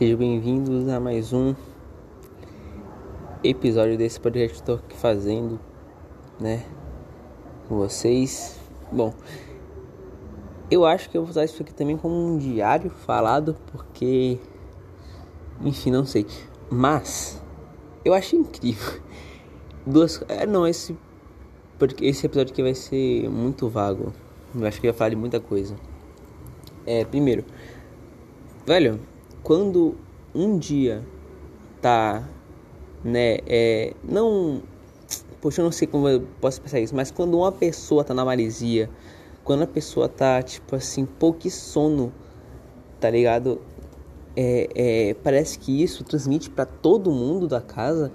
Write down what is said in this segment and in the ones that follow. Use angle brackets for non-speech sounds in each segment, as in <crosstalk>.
Sejam bem-vindos a mais um episódio desse podcast que estou aqui fazendo, né, com vocês. Bom, eu acho que eu vou usar isso aqui também como um diário falado, porque, enfim, não sei, mas eu achei incrível. Duas, é, não, esse porque esse episódio aqui vai ser muito vago. Eu acho que ia falar de muita coisa. É, primeiro, velho, quando um dia tá, né, é, não, poxa, eu não sei como eu posso pensar isso, mas quando uma pessoa tá na maresia, quando a pessoa tá, tipo assim, pouco sono, tá ligado? É, é, parece que isso transmite para todo mundo da casa,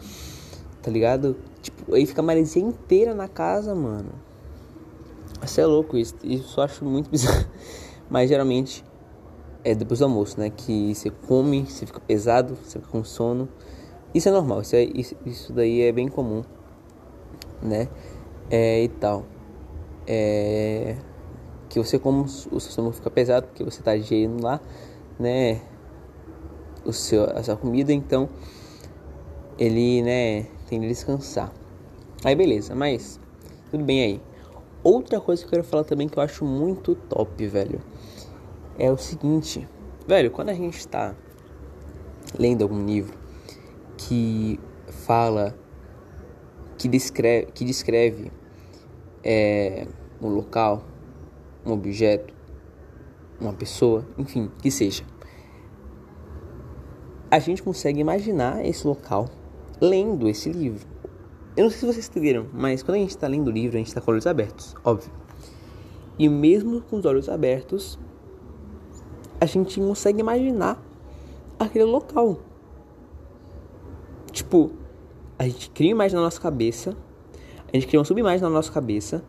tá ligado? Tipo, aí fica a maresia inteira na casa, mano. Isso é louco, isso, isso eu acho muito bizarro. <laughs> Mas geralmente é depois do almoço, né? Que você come, você fica pesado, você fica com sono. Isso é normal, isso, é, isso, isso daí é bem comum, né? É, e tal. É, que você como o seu estômago fica pesado porque você está digerindo lá, né? O seu, a sua comida, então ele, né, tem que descansar. Aí beleza, mas tudo bem aí. Outra coisa que eu quero falar também que eu acho muito top, velho é o seguinte, velho, quando a gente está lendo algum livro que fala, que descreve, que descreve é, um local, um objeto, uma pessoa, enfim, que seja, a gente consegue imaginar esse local lendo esse livro. Eu não sei se vocês entenderam, mas quando a gente está lendo o livro, a gente está com os olhos abertos, óbvio. E mesmo com os olhos abertos, a gente consegue imaginar aquele local. Tipo, a gente cria uma imagem na nossa cabeça, a gente cria uma subimagem na nossa cabeça,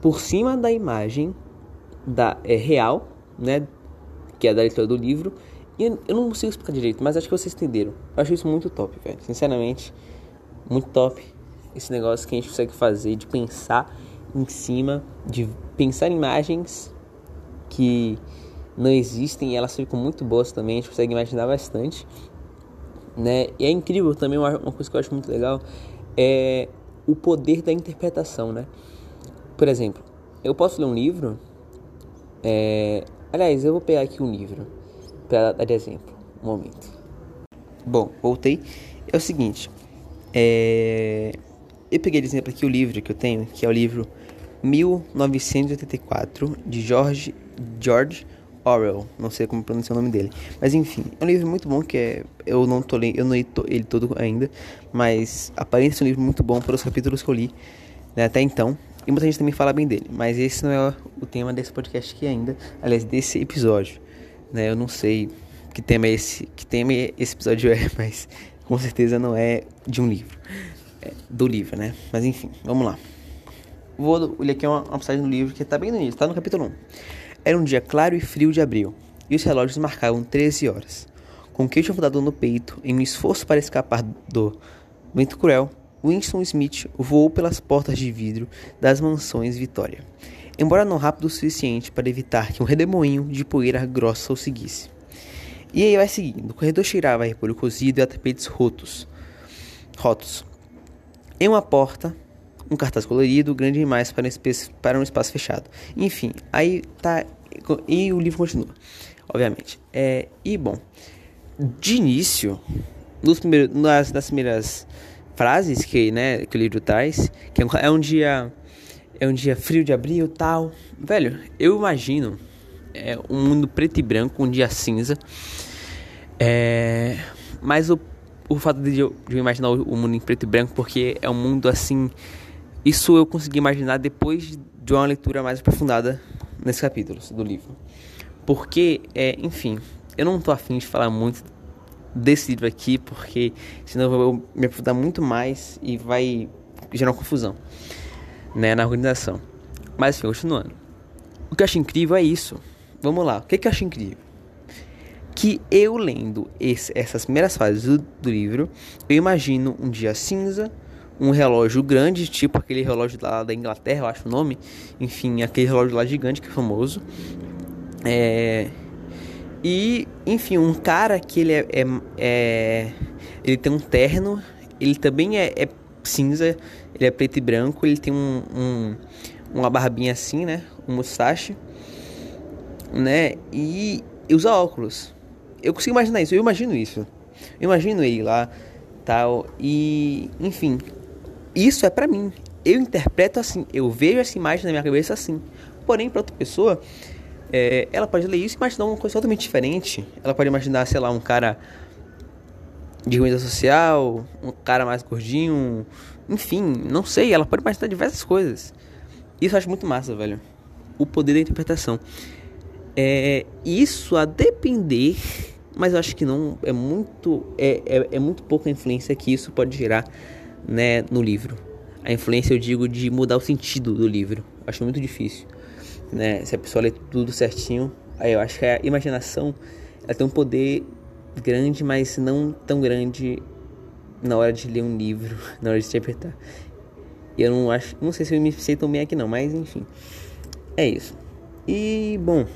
por cima da imagem da é, real, né, que é da leitura do livro. E eu não consigo explicar direito, mas acho que vocês entenderam. Eu acho isso muito top, velho. Sinceramente, muito top esse negócio que a gente consegue fazer de pensar em cima, de pensar em imagens que não existem elas ficam muito boas também, a gente consegue imaginar bastante. Né? E é incrível também, uma, coisa que eu acho muito legal é o poder da interpretação, né? Por exemplo, eu posso ler um livro, é... aliás, eu vou pegar aqui um livro para dar exemplo, um momento. Bom, voltei. É o seguinte, é... eu peguei de exemplo aqui o livro que eu tenho, que é o livro 1984 de George George Orwell, não sei como pronunciar o nome dele. Mas enfim, é um livro muito bom que é, eu não tô lendo, eu não li ele todo ainda, mas aparece um livro muito bom pelos capítulos que eu li né, até então. E muita gente também fala bem dele, mas esse não é o tema desse podcast aqui ainda, aliás, desse episódio. Né, eu não sei que tema é esse, que tema esse episódio <laughs> é, mas com certeza não é de um livro, é do livro, né? Mas enfim, vamos lá. Vou ler aqui uma, uma passagem do livro que tá bem no início, tá no capítulo 1. Era um dia claro e frio de abril, e os relógios marcavam 13 horas. Com o queixo afundado no peito, em um esforço para escapar do vento cruel, Winston Smith voou pelas portas de vidro das mansões Vitória, embora não rápido o suficiente para evitar que um redemoinho de poeira grossa o seguisse. E aí vai seguindo, o corredor cheirava a repolho cozido e a tapetes rotos. rotos. Em uma porta, um cartaz colorido, grande demais para um, espaço, para um espaço fechado. Enfim, aí tá e o livro continua, obviamente. É, e bom, de início, nos primeiros, nas, nas primeiras frases que, né, que o livro traz, que é um dia é um dia frio de abril tal. Velho, eu imagino é, um mundo preto e branco, um dia cinza. É, mas o, o fato de eu, de eu imaginar o, o, mundo em preto e branco, porque é um mundo assim. Isso eu consegui imaginar depois de uma leitura mais aprofundada nesses capítulos do livro. Porque, é, enfim, eu não tô afim de falar muito desse livro aqui, porque senão eu vou me aprofundar muito mais e vai gerar confusão né, na organização. Mas, enfim, continuando. O que eu acho incrível é isso. Vamos lá, o que, que eu acho incrível? Que eu lendo esse, essas primeiras fases do, do livro, eu imagino um dia cinza, um relógio grande, tipo aquele relógio lá da Inglaterra, eu acho o nome. Enfim, aquele relógio lá gigante que é famoso. É... E, enfim, um cara que ele é, é, é ele tem um terno, ele também é, é, cinza, ele é preto e branco, ele tem um, um uma barbinha assim, né? Um mustache, né? E, e usa óculos. Eu consigo imaginar isso, eu imagino isso. Eu imagino ele lá, tal, e, enfim, isso é para mim. Eu interpreto assim, eu vejo essa imagem na minha cabeça assim. Porém, para outra pessoa, é, ela pode ler isso e imaginar uma coisa totalmente diferente. Ela pode imaginar, sei lá, um cara de ruína social, um cara mais gordinho, enfim, não sei. Ela pode imaginar diversas coisas. Isso eu acho muito massa, velho. O poder da interpretação. É, isso a depender, mas eu acho que não é muito é, é, é muito pouca influência que isso pode gerar, né, no livro. A influência eu digo de mudar o sentido do livro. Acho muito difícil né? Se a pessoa lê tudo certinho, aí eu acho que a imaginação ela tem um poder grande, mas não tão grande na hora de ler um livro, <laughs> na hora de interpretar. Eu não acho, não sei se eu me sei tão bem aqui não, mas enfim. É isso. E bom,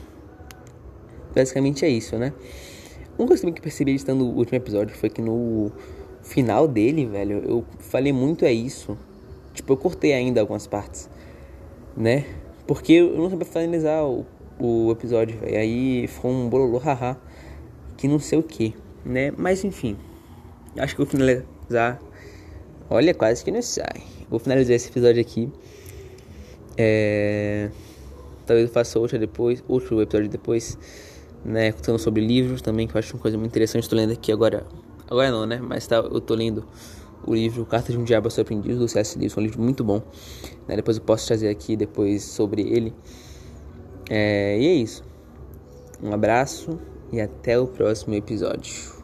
basicamente é isso, né? Uma coisa também que eu percebi estando no último episódio foi que no final dele, velho, eu falei muito é isso. Tipo, eu cortei ainda algumas partes, né? Porque eu não sabia finalizar o, o episódio, véio. Aí foi um bololô haha. Que não sei o que, né? Mas enfim. Acho que vou finalizar. Olha, quase que não sai. Vou finalizar esse episódio aqui. É... Talvez eu faça outro depois, outro episódio depois, né? Contando sobre livros também, que eu acho uma coisa muito interessante. Estou lendo aqui agora. Agora não, né? Mas tá, eu tô lendo o livro Cartas de um Diabo Surpreendido do C.S. Lewis, um livro muito bom. Né? Depois eu posso trazer aqui depois sobre ele. É, e é isso. Um abraço e até o próximo episódio.